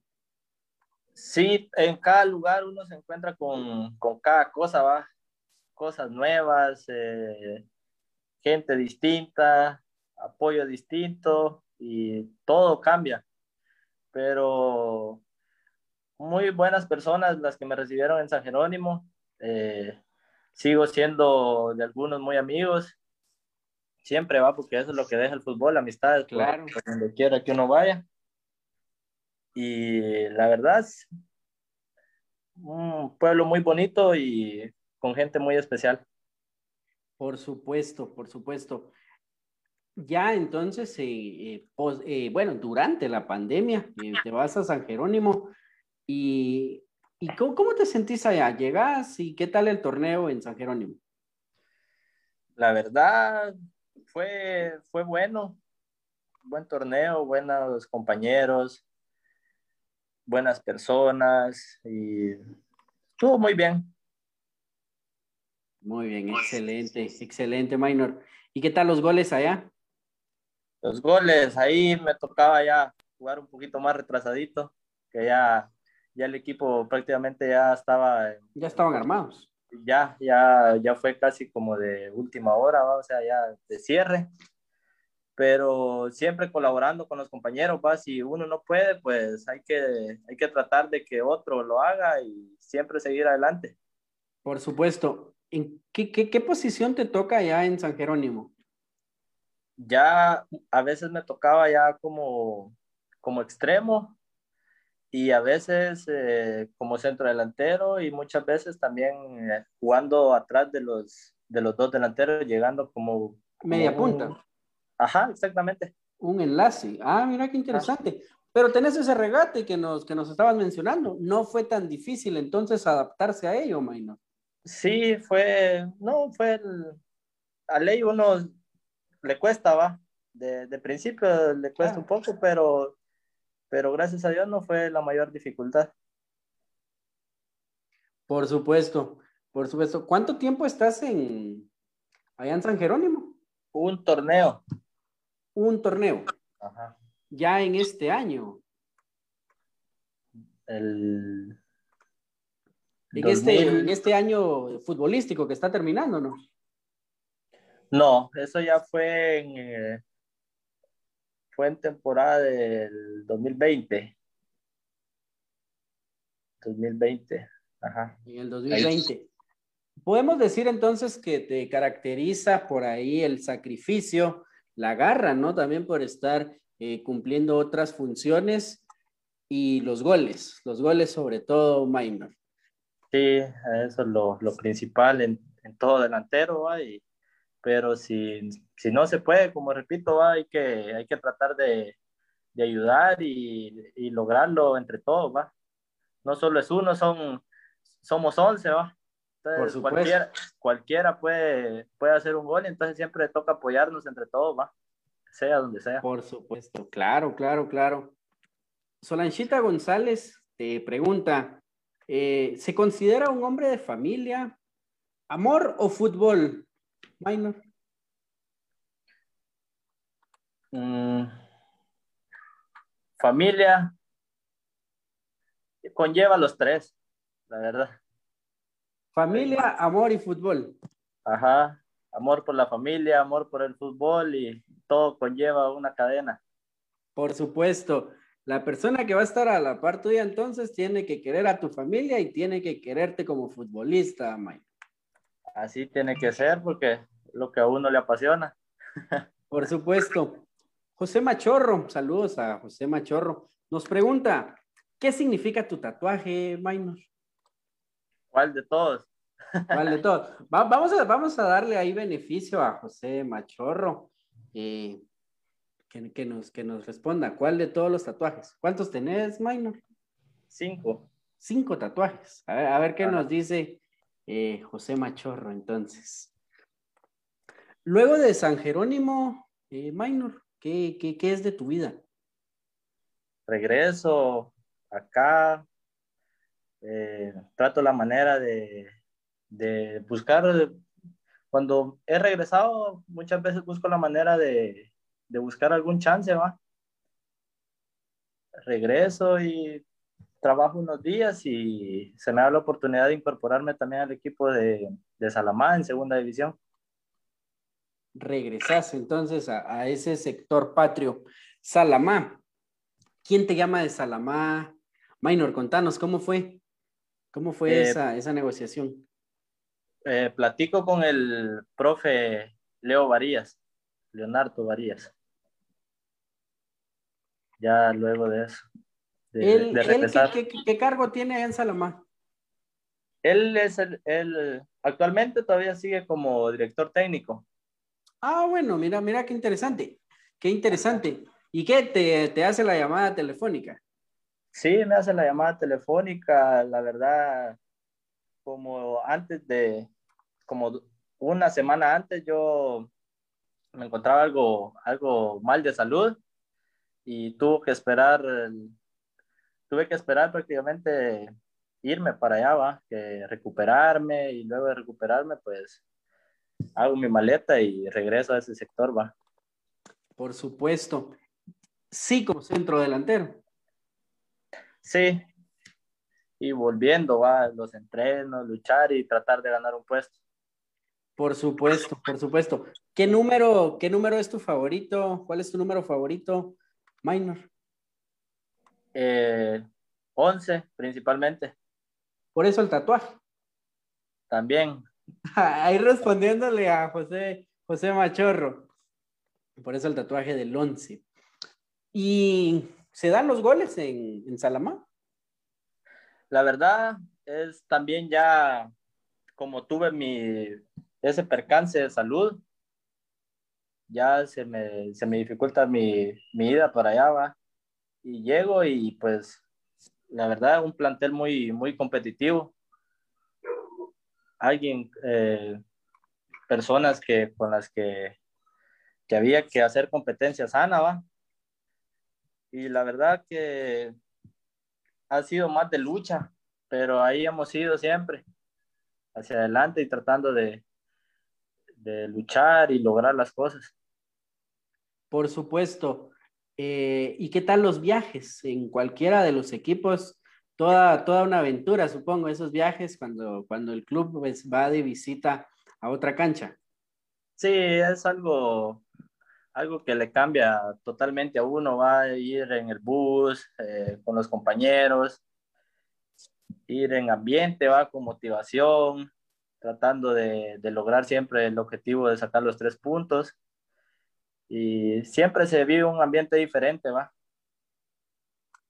Sí, en cada lugar uno se encuentra con, con cada cosa, va. Cosas nuevas, eh, gente distinta, apoyo distinto y todo cambia. Pero muy buenas personas las que me recibieron en San Jerónimo. Eh, sigo siendo de algunos muy amigos. Siempre va, porque eso es lo que deja el fútbol, amistades, claro. Por, donde quiera que uno vaya. Y la verdad, un pueblo muy bonito y con gente muy especial. Por supuesto, por supuesto. Ya entonces, eh, eh, bueno, durante la pandemia, te vas a San Jerónimo, ¿Y, cómo, te sentís allá? ¿Llegas y qué tal el torneo en San Jerónimo? La verdad, fue, fue bueno. Buen torneo, buenos compañeros, buenas personas y estuvo muy bien. Muy bien, excelente, excelente, Minor. ¿Y qué tal los goles allá? Los goles, ahí me tocaba ya jugar un poquito más retrasadito, que ya ya el equipo prácticamente ya estaba... Ya estaban armados. Ya, ya, ya fue casi como de última hora, o sea, ya de cierre. pero siempre colaborando con los compañeros, va, si uno no puede, pues hay que, hay que tratar de que otro lo haga y siempre seguir adelante. Por supuesto. ¿En qué, qué, qué posición te toca ya en San Jerónimo? Ya a veces me tocaba ya como, como extremo y a veces eh, como centro delantero y muchas veces también eh, jugando atrás de los, de los dos delanteros, llegando como... Media punta. Ajá, exactamente. Un enlace. Ah, mira qué interesante. Pero tenés ese regate que nos, que nos estabas mencionando. No fue tan difícil entonces adaptarse a ello, Maino. Sí, fue, no, fue el, a ley uno le cuesta, va. De, de principio le cuesta un poco, pero pero gracias a Dios no fue la mayor dificultad. Por supuesto, por supuesto. ¿Cuánto tiempo estás en allá en San Jerónimo? Un torneo. Un torneo. Ajá. Ya en este año. El en este, en este año futbolístico que está terminando, ¿no? No, eso ya fue en, eh, fue en temporada del 2020. 2020, ajá. En el 2020. Podemos decir entonces que te caracteriza por ahí el sacrificio, la garra, ¿no? También por estar eh, cumpliendo otras funciones y los goles, los goles sobre todo minor. Sí, eso es lo, lo principal en, en, todo delantero, ¿va? Y, pero si, si no se puede, como repito, hay que, hay que tratar de, de ayudar y, y, lograrlo entre todos, ¿va? No solo es uno, son, somos 11, ¿va? Entonces, cualquiera, cualquiera puede, puede hacer un gol, entonces siempre toca apoyarnos entre todos, ¿va? Sea donde sea. Por supuesto, claro, claro, claro. Solanchita González te pregunta, eh, ¿se considera un hombre de familia? ¿Amor o fútbol? Minor. Mm, familia conlleva los tres, la verdad. Familia, amor y fútbol. Ajá, amor por la familia, amor por el fútbol y todo conlleva una cadena. Por supuesto, la persona que va a estar a la par tuya entonces tiene que querer a tu familia y tiene que quererte como futbolista, Mike. Así tiene que ser porque lo que a uno le apasiona. [LAUGHS] Por supuesto. José Machorro, saludos a José Machorro. Nos pregunta, ¿qué significa tu tatuaje, Minor? ¿Cuál de todos? ¿Cuál de todos? vamos, a, vamos a darle ahí beneficio a José Machorro. Eh, que, que, nos, que nos responda, ¿cuál de todos los tatuajes? ¿Cuántos tenés, Minor? Cinco. Cinco tatuajes. A ver, a ver qué nos dice eh, José Machorro entonces. Luego de San Jerónimo, eh, Minor, ¿qué, ¿qué, qué, es de tu vida? Regreso acá, eh, trato la manera de, de, buscar, cuando he regresado, muchas veces busco la manera de, de buscar algún chance, ¿va? Regreso y trabajo unos días y se me da la oportunidad de incorporarme también al equipo de, de Salamá en segunda división regresas entonces a, ese sector patrio. Salamá, ¿quién te llama de Salamá? Minor, contanos, ¿cómo fue? ¿Cómo fue eh, esa, esa, negociación? Eh, platico con el profe Leo Varías, Leonardo Varías. Ya luego de eso. De, regresar. ¿qué, cargo tiene en Salamá? Él es el, actualmente todavía sigue como director técnico. Ah, bueno, mira, mira qué interesante. Qué interesante. ¿Y qué te, te hace la llamada telefónica? Sí, me hace la llamada telefónica, la verdad, como antes de, como una semana antes yo me encontraba algo, algo mal de salud y tuve que esperar, tuve que esperar prácticamente irme para allá, ¿va? que recuperarme y luego de recuperarme, pues hago mi maleta y regreso a ese sector, va. Por supuesto. Sí, como centro delantero. Sí. Y volviendo, va, los entrenos, luchar y tratar de ganar un puesto. Por supuesto, por supuesto. ¿Qué número, qué número es tu favorito? ¿Cuál es tu número favorito, Minor? Eh, 11 principalmente. Por eso el tatuaje. También. [LAUGHS] Ahí respondiéndole a José, José Machorro. Por eso el tatuaje del 11. ¿Y se dan los goles en, en Salamá? La verdad es también ya como tuve mi ese percance de salud, ya se me, se me dificulta mi, mi ida para allá, va. Y llego y pues la verdad un plantel muy, muy competitivo. Alguien, eh, personas que, con las que, que había que hacer competencia sana, va. Y la verdad que ha sido más de lucha, pero ahí hemos ido siempre hacia adelante y tratando de, de luchar y lograr las cosas. Por supuesto. Eh, ¿Y qué tal los viajes en cualquiera de los equipos? Toda, toda una aventura, supongo, esos viajes cuando, cuando el club pues, va de visita a otra cancha. Sí, es algo, algo que le cambia totalmente a uno. Va a ir en el bus eh, con los compañeros, ir en ambiente, va con motivación, tratando de, de, lograr siempre el objetivo de sacar los tres puntos. Y siempre se vive un ambiente diferente, va.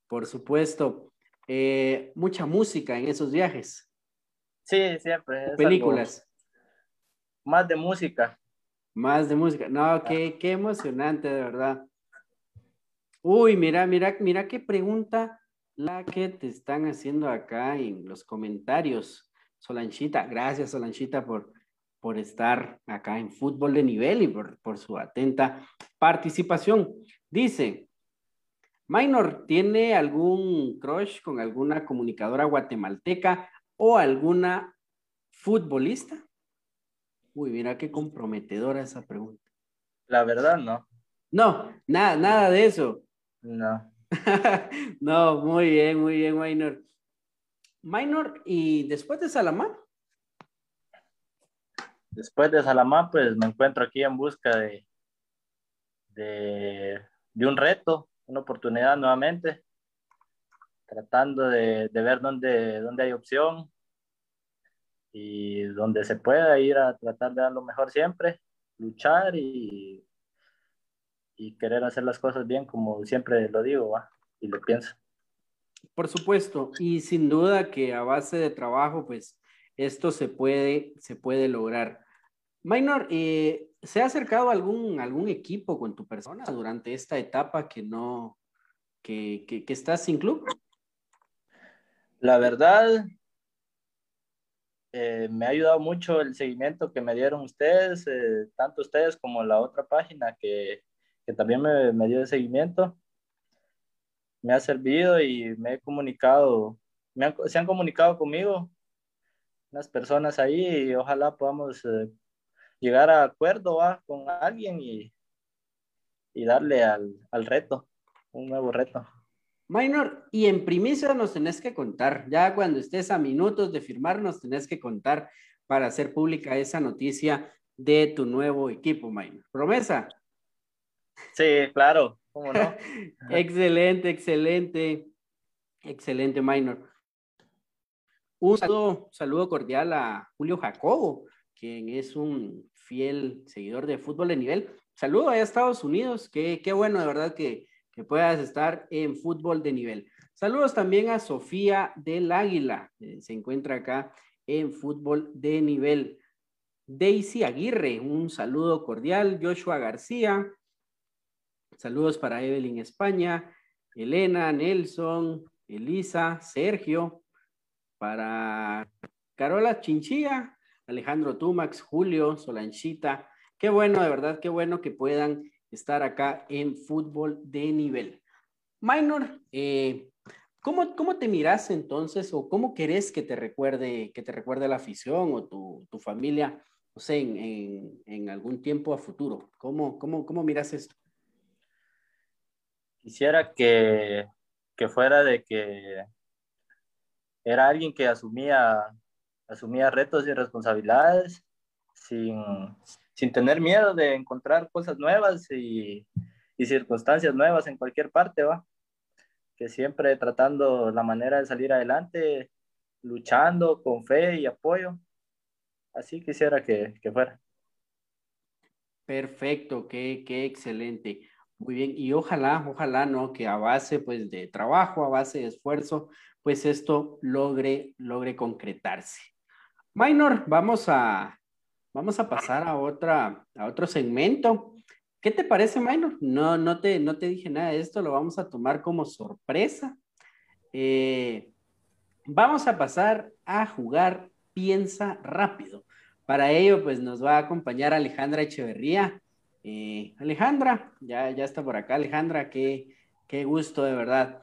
Por supuesto. Eh, mucha música en esos viajes. Sí, siempre. Películas. Más de música. Más de música. No, qué, qué emocionante, de verdad. Uy, mira, mira, mira qué pregunta la que te están haciendo acá en los comentarios. Solanchita, gracias Solanchita por, por estar acá en fútbol de nivel y por, por su atenta participación. Dice, Minor, ¿tiene algún crush con alguna comunicadora guatemalteca o alguna futbolista? Uy, mira qué comprometedora esa pregunta. La verdad, no. No, nada, nada de eso. No. [LAUGHS] no, muy bien, muy bien, Minor. Minor, ¿y después de Salamá? Después de Salamá, pues me encuentro aquí en busca de, de, de un reto, una oportunidad nuevamente, tratando de, de ver dónde, dónde hay opción y donde se pueda ir a tratar de dar lo mejor siempre, luchar y, y querer hacer las cosas bien, como siempre lo digo, ¿va? y lo pienso. Por supuesto, y sin duda que a base de trabajo, pues esto se puede, se puede lograr. Minor, eh, ¿se ha acercado algún, algún equipo con tu persona durante esta etapa que no, que, que, que estás sin club? La verdad, eh, me ha ayudado mucho el seguimiento que me dieron ustedes, eh, tanto ustedes como la otra página que, que también me, me dio el seguimiento me ha servido y me he comunicado, me han, se han comunicado conmigo unas personas ahí y ojalá podamos eh, llegar a acuerdo ¿va? con alguien y, y darle al, al, reto, un nuevo reto. Minor, y en primicia nos tenés que contar, ya cuando estés a minutos de firmar nos tenés que contar para hacer pública esa noticia de tu nuevo equipo, Minor. ¿Promesa? Sí, claro, ¿Cómo no? [LAUGHS] excelente, excelente, excelente, Minor. Un saludo, saludo, cordial a Julio Jacobo, quien es un fiel seguidor de fútbol de nivel. Saludo a Estados Unidos, qué, qué bueno de verdad que, que puedas estar en fútbol de nivel. Saludos también a Sofía del Águila, se encuentra acá en fútbol de nivel. Daisy Aguirre, un saludo cordial. Joshua García, Saludos para Evelyn España, Elena, Nelson, Elisa, Sergio, para Carola Chinchilla, Alejandro Tumax, Julio, Solanchita. Qué bueno, de verdad, qué bueno que puedan estar acá en fútbol de nivel. Minor, eh, ¿cómo, ¿cómo, te miras entonces o cómo querés que te recuerde, que te recuerde la afición o tu, tu familia, no sé, en, en, en, algún tiempo a futuro? ¿Cómo, cómo, cómo miras esto? quisiera que, que fuera de que era alguien que asumía, asumía retos y responsabilidades sin, sin tener miedo de encontrar cosas nuevas y, y circunstancias nuevas en cualquier parte, ¿va? Que siempre tratando la manera de salir adelante, luchando con fe y apoyo. Así quisiera que, que fuera. Perfecto, qué, qué excelente. Muy bien, y ojalá, ojalá, ¿no? Que a base, pues, de trabajo, a base de esfuerzo, pues esto logre, logre concretarse. Minor, vamos a, vamos a pasar a, otra, a otro segmento. ¿Qué te parece, Minor? No, no, te, no te dije nada de esto, lo vamos a tomar como sorpresa. Eh, vamos a pasar a jugar Piensa Rápido. Para ello, pues nos va a acompañar Alejandra Echeverría. Eh, Alejandra, ya, ya está por acá, Alejandra, qué, qué gusto de verdad.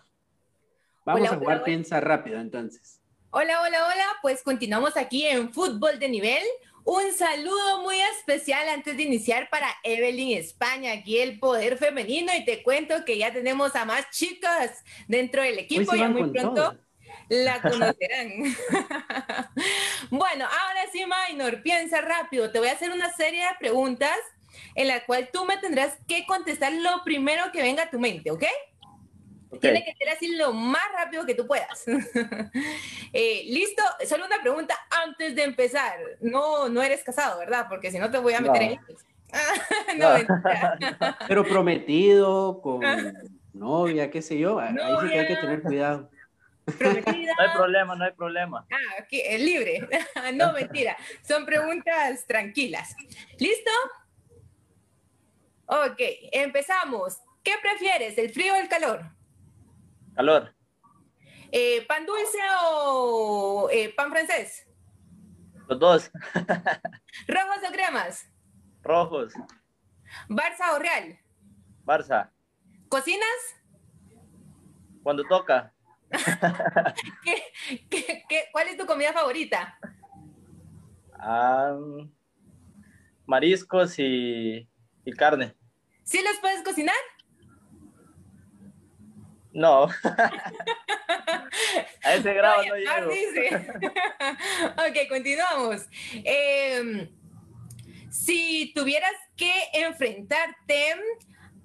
Vamos a jugar Piensa Rápido entonces. Hola, hola, hola, pues continuamos aquí en Fútbol de Nivel. Un saludo muy especial antes de iniciar para Evelyn España, aquí el poder femenino y te cuento que ya tenemos a más chicas dentro del equipo, ya muy pronto la [LAUGHS] conocerán. [LAUGHS] bueno, ahora sí, Minor, piensa rápido, te voy a hacer una serie de preguntas en la cual tú me tendrás que contestar lo primero que venga a tu mente, ¿ok? Tiene que ser así lo más rápido que tú puedas. [LAUGHS] Eh, ¿Listo? Solo una pregunta antes de empezar. No, no eres casado, ¿verdad? Porque si no te voy a meter en... no, [LAUGHS] [LAUGHS] Pero prometido, con novia, qué sé yo. Ahí sí que hay que tener cuidado. Prometida. No hay problema, no hay problema. Ah, aquí, es libre. no, mentira. Son preguntas tranquilas. ¿Listo? Ok, empezamos. ¿Qué prefieres, el frío o el calor? Calor. Eh, ¿Pan dulce o eh, pan francés? Los dos. [LAUGHS] ¿Rojos o cremas? Rojos. ¿Barça o Real? Barça. ¿Cocinas? Cuando toca. [LAUGHS] cuál es tu comida favorita? Mariscos y, y carne. ¿Sí los puedes cocinar? No. [LAUGHS] A ese grado no llego. [LAUGHS] ok, continuamos. Em, si tuvieras que enfrentarte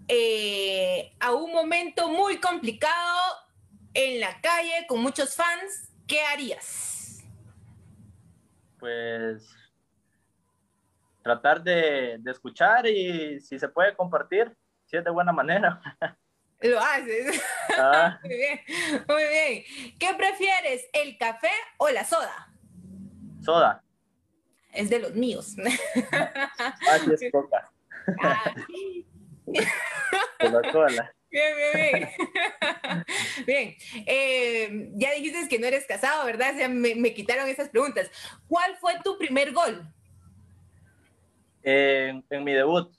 eh, a un momento muy complicado en la calle con muchos fans, ¿qué harías? Pues tratar de, de escuchar y si se puede compartir, si es de buena manera. [LAUGHS] Lo haces. [LAUGHS] Ah. muy bien, muy bien. ¿Qué prefieres, el café o la soda? Soda. Es de los míos. [LAUGHS] Así es coca. Ah. [LAUGHS] Coca-Cola. Bien, bien, bien. bien. Eh, ya dijiste que no eres casado, ¿verdad? O me, me, quitaron esas preguntas. ¿Cuál fue tu primer gol? en mi debut.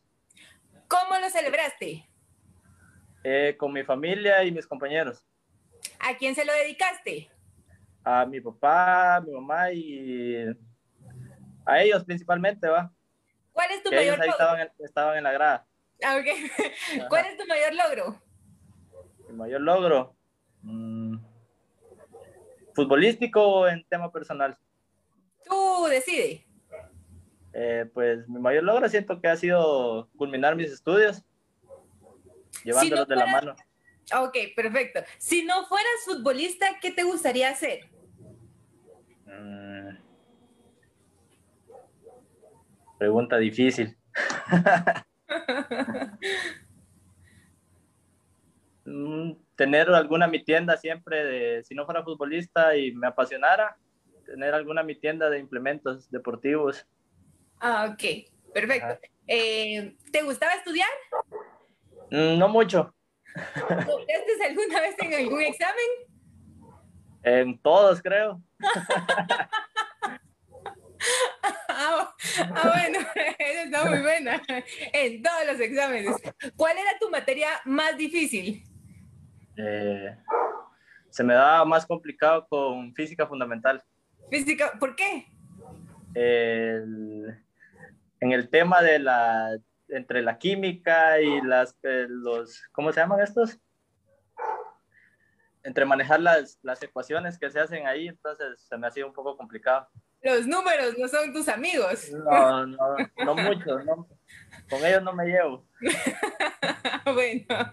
¿Cómo lo celebraste? Eh, con mi familia y mis compañeros. ¿A quién se lo dedicaste? A mi papá, a mi mamá y a ellos principalmente, ¿va? ¿Cuál es tu mayor logro? Estaban, estaban, en la grada. Ah, okay. [LAUGHS] ¿Cuál es tu mayor logro? Mi mayor logro. Mm, ¿Futbolístico o en tema personal? Tú decide. Eh, pues mi mayor logro siento que ha sido culminar mis estudios llevándolos de la mano. Ok, perfecto. Si no fueras futbolista, ¿qué te gustaría hacer? Mm. pregunta difícil. [LAUGHS] Mm, tener alguna mi tienda siempre de, si no fuera futbolista y me apasionara, tener alguna mi tienda de implementos deportivos. Ah, ok, perfecto. Eh, ¿Te gustaba estudiar? Mm, no mucho. ¿Estudiaste alguna vez en algún examen? En todos, creo. Ah, ah, bueno, [LAUGHS] esa está muy buena. En todos los exámenes. ¿Cuál era tu materia más difícil? Eh, se me da más complicado con física fundamental. Física, ¿por qué? en el tema de la entre la química y las, eh, los, ¿cómo se llaman estos? Entre manejar las, las ecuaciones que se hacen ahí, entonces se me ha sido un poco complicado. Los números no son tus amigos. No, no, no mucho, con ellos no me llevo. [LAUGHS] bueno,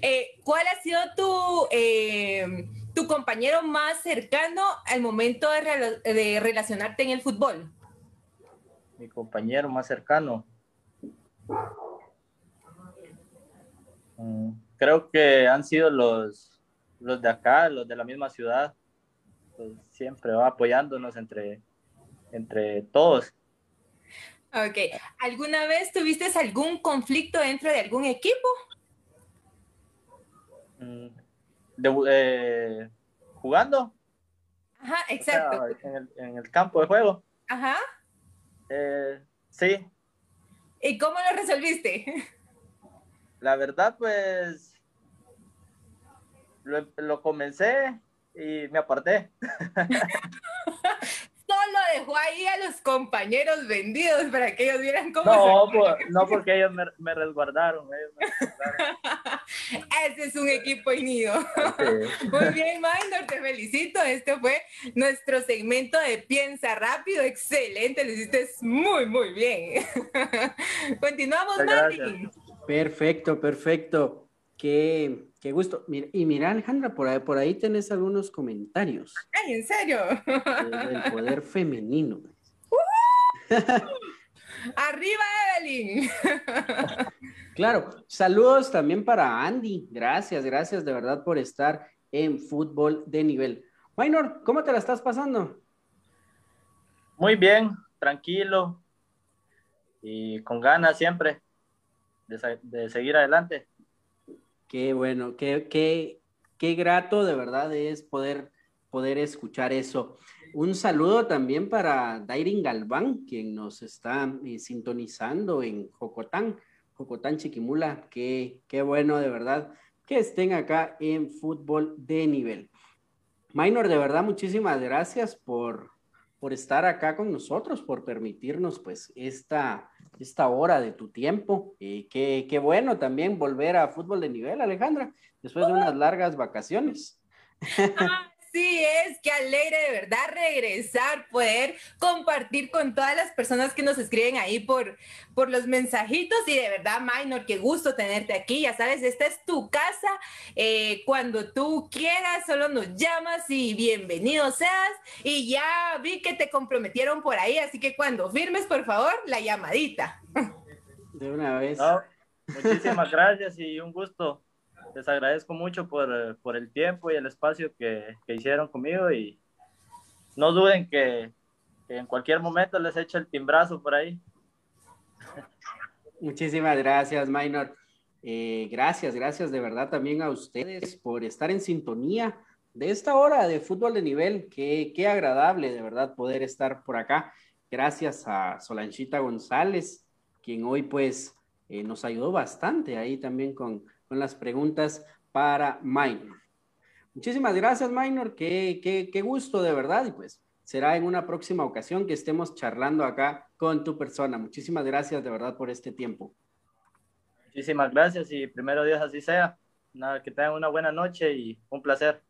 eh, ¿cuál ha sido tu, eh, tu compañero más cercano al momento de, de relacionarte en el fútbol? Mi compañero más cercano. Mm, creo que han sido los, los de acá, los de la misma ciudad. Pues siempre va apoyándonos entre, entre todos. Ok. ¿Alguna vez tuviste algún conflicto dentro de algún equipo? Mm, eh, ¿Jugando? Ajá, exacto. en, el, campo de juego. Ajá. Eh, sí. ¿Y cómo lo resolviste? [LAUGHS] La verdad, pues lo, lo comencé y me aparté. [LAUGHS] Dejó ahí a los compañeros vendidos para que ellos vieran cómo. No, no porque ellos me, resguardaron. [LAUGHS] Ese es un equipo unido. [LAUGHS] Muy bien, Minor, te felicito. Este fue nuestro segmento de Piensa Rápido. Excelente, lo hiciste muy, muy bien. [LAUGHS] Continuamos, Martín. Perfecto, perfecto. Qué, qué gusto. y mira, Alejandra, por ahí, por ahí tenés algunos comentarios. Ay, ¿en serio? El poder femenino. ¡Arriba, Evelyn! [LAUGHS] claro, saludos también para Andy. Gracias, gracias de verdad por estar en fútbol de nivel. Minor, ¿cómo te la estás pasando? Muy bien, tranquilo y con ganas siempre de, seguir adelante. Qué bueno, qué, qué, qué grato de verdad es poder, poder escuchar eso. Un saludo también para Dairin Galván, quien nos está eh, sintonizando en Jocotán, Jocotán Chiquimula. Qué, qué bueno de verdad que estén acá en fútbol de nivel. Minor, de verdad, muchísimas gracias por, por estar acá con nosotros, por permitirnos pues esta, esta hora de tu tiempo. Y qué, qué bueno también volver a fútbol de nivel, Alejandra, después de unas largas vacaciones. Sí, es, que alegre de verdad regresar, poder compartir con todas las personas que nos escriben ahí por, por los mensajitos y de verdad, Minor, qué gusto tenerte aquí. Ya sabes, esta es tu casa. Eh, cuando tú quieras, solo nos llamas y bienvenido seas. Y ya vi que te comprometieron por ahí, así que cuando firmes, por favor, la llamadita. De una vez. muchísimas gracias y un gusto les agradezco mucho por, por el tiempo y el espacio que, que, hicieron conmigo y no duden que, que en cualquier momento les echo el timbrazo por ahí. [LAUGHS] Muchísimas gracias, Minor. Eh, gracias, gracias de verdad también a ustedes por estar en sintonía de esta hora de fútbol de nivel. Qué, qué agradable de verdad poder estar por acá. Gracias a Solanchita González, quien hoy pues eh, nos ayudó bastante ahí también con, con las preguntas para Minor. Muchísimas gracias, Minor. Qué, qué, qué gusto de verdad. Y pues será en una próxima ocasión que estemos charlando acá con tu persona. Muchísimas gracias de verdad por este tiempo. Muchísimas gracias y primero Dios así sea. Nada, que tengan una buena noche y un placer.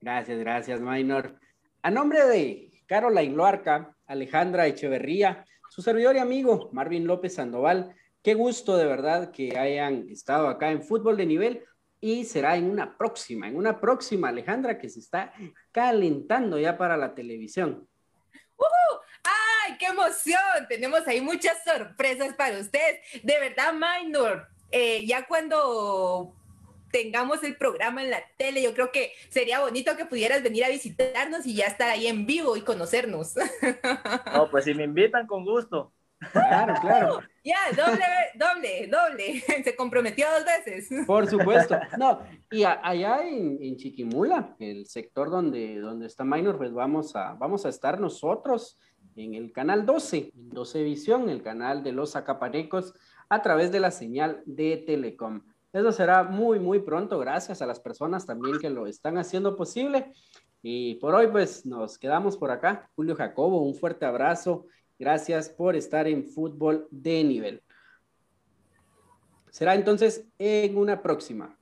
Gracias, gracias, Minor. A nombre de Caroline Loarca, Alejandra Echeverría, su servidor y amigo Marvin López Sandoval, Qué gusto de verdad que hayan estado acá en Fútbol de Nivel y será en una próxima, en una próxima, Alejandra, que se está calentando ya para la televisión. ¡Ay, qué emoción! Tenemos ahí muchas sorpresas para ustedes. De verdad, Minor, eh, ya cuando tengamos el programa en la tele, yo creo que sería bonito que pudieras venir a visitarnos y ya estar ahí en vivo y conocernos. [LAUGHS] No, pues si me invitan, con gusto. Claro, claro. [LAUGHS] Ya, doble, doble, doble. [LAUGHS] Se comprometió dos veces. Por supuesto. [LAUGHS] No, y allá en, Chiquimula, el sector donde, donde está Minor, pues vamos a, vamos a estar nosotros en el canal 12, 12 Visión, el canal de los acaparecos, a través de la señal de Telecom. Eso será muy, muy pronto, gracias a las personas también que lo están haciendo posible. Y por hoy, pues nos quedamos por acá. Julio Jacobo, un fuerte abrazo Gracias por estar en fútbol de nivel. Será entonces en una próxima.